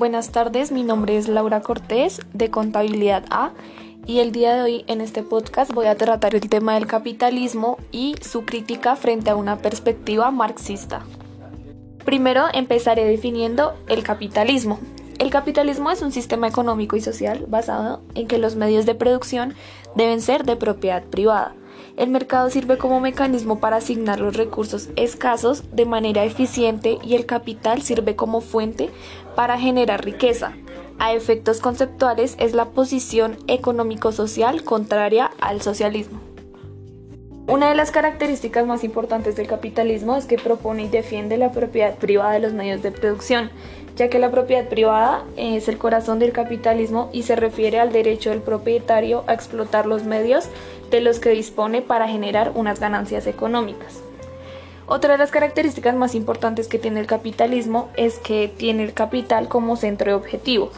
Buenas tardes, mi nombre es Laura Cortés de Contabilidad A y el día de hoy en este podcast voy a tratar el tema del capitalismo y su crítica frente a una perspectiva marxista. Primero empezaré definiendo el capitalismo. El capitalismo es un sistema económico y social basado en que los medios de producción deben ser de propiedad privada el mercado sirve como mecanismo para asignar los recursos escasos de manera eficiente y el capital sirve como fuente para generar riqueza. A efectos conceptuales es la posición económico-social contraria al socialismo. Una de las características más importantes del capitalismo es que propone y defiende la propiedad privada de los medios de producción, ya que la propiedad privada es el corazón del capitalismo y se refiere al derecho del propietario a explotar los medios de los que dispone para generar unas ganancias económicas. Otra de las características más importantes que tiene el capitalismo es que tiene el capital como centro de objetivo,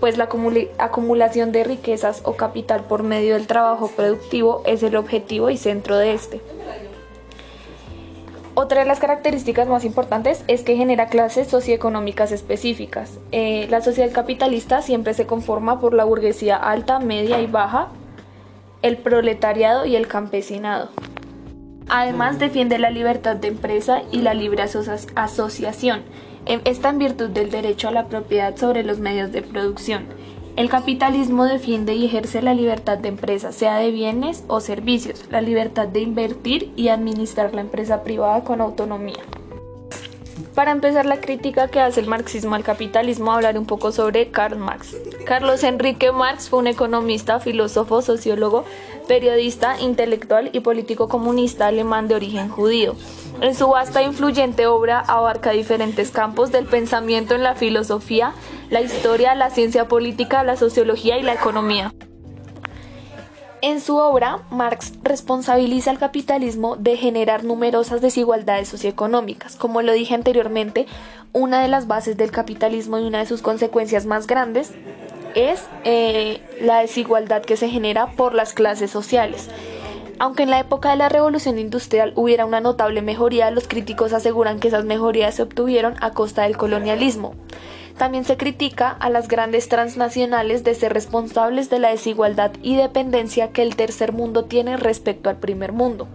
pues la acumulación de riquezas o capital por medio del trabajo productivo es el objetivo y centro de este. Otra de las características más importantes es que genera clases socioeconómicas específicas. Eh, la sociedad capitalista siempre se conforma por la burguesía alta, media y baja, el proletariado y el campesinado. Además defiende la libertad de empresa y la libre asociación, está en virtud del derecho a la propiedad sobre los medios de producción. El capitalismo defiende y ejerce la libertad de empresa, sea de bienes o servicios, la libertad de invertir y administrar la empresa privada con autonomía. Para empezar la crítica que hace el marxismo al capitalismo, hablaré un poco sobre Karl Marx. Carlos Enrique Marx fue un economista, filósofo, sociólogo, periodista, intelectual y político comunista alemán de origen judío. En su vasta e influyente obra abarca diferentes campos del pensamiento en la filosofía, la historia, la ciencia política, la sociología y la economía. En su obra, Marx responsabiliza al capitalismo de generar numerosas desigualdades socioeconómicas. Como lo dije anteriormente, una de las bases del capitalismo y una de sus consecuencias más grandes es eh, la desigualdad que se genera por las clases sociales. Aunque en la época de la revolución industrial hubiera una notable mejoría, los críticos aseguran que esas mejorías se obtuvieron a costa del colonialismo. También se critica a las grandes transnacionales de ser responsables de la desigualdad y dependencia que el tercer mundo tiene respecto al primer mundo.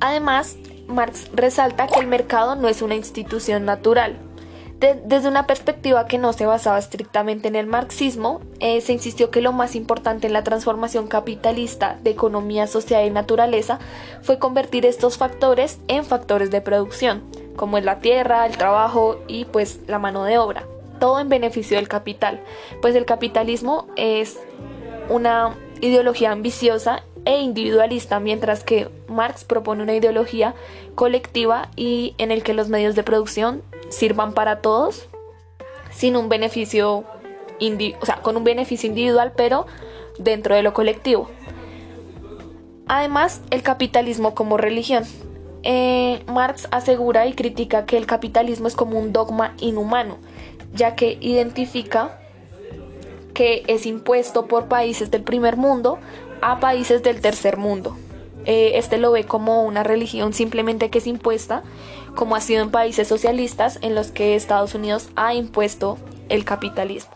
Además, Marx resalta que el mercado no es una institución natural. Desde una perspectiva que no se basaba estrictamente en el marxismo, eh, se insistió que lo más importante en la transformación capitalista de economía, sociedad y naturaleza fue convertir estos factores en factores de producción como es la tierra, el trabajo y pues la mano de obra, todo en beneficio del capital, pues el capitalismo es una ideología ambiciosa e individualista, mientras que Marx propone una ideología colectiva y en el que los medios de producción sirvan para todos sin un beneficio con un beneficio individual, pero dentro de lo colectivo. Además, el capitalismo como religión. Eh, Marx asegura y critica que el capitalismo es como un dogma inhumano, ya que identifica que es impuesto por países del primer mundo a países del tercer mundo. Eh, este lo ve como una religión simplemente que es impuesta, como ha sido en países socialistas en los que Estados Unidos ha impuesto el capitalismo.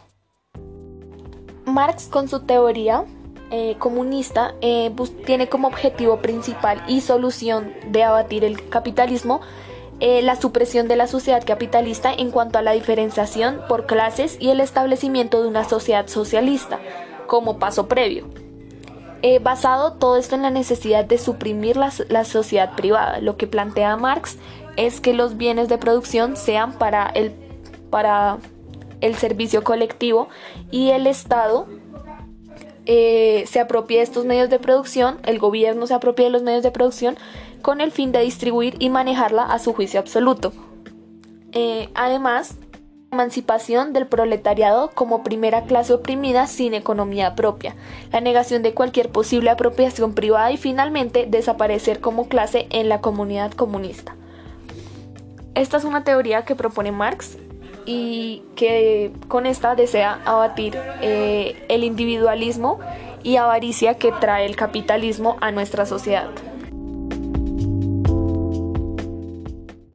Marx con su teoría eh, comunista eh, tiene como objetivo principal y solución de abatir el capitalismo la supresión de la sociedad capitalista en cuanto a la diferenciación por clases y el establecimiento de una sociedad socialista como paso previo. Basado todo esto en la necesidad de suprimir la, la sociedad privada, lo que plantea Marx es que los bienes de producción sean para el, para el servicio colectivo y el Estado eh, se apropie de estos medios de producción, el gobierno se apropie de los medios de producción con el fin de distribuir y manejarla a su juicio absoluto. Eh, además, emancipación del proletariado como primera clase oprimida sin economía propia, la negación de cualquier posible apropiación privada y finalmente desaparecer como clase en la comunidad comunista. Esta es una teoría que propone Marx y que con esta desea abatir eh, el individualismo y avaricia que trae el capitalismo a nuestra sociedad.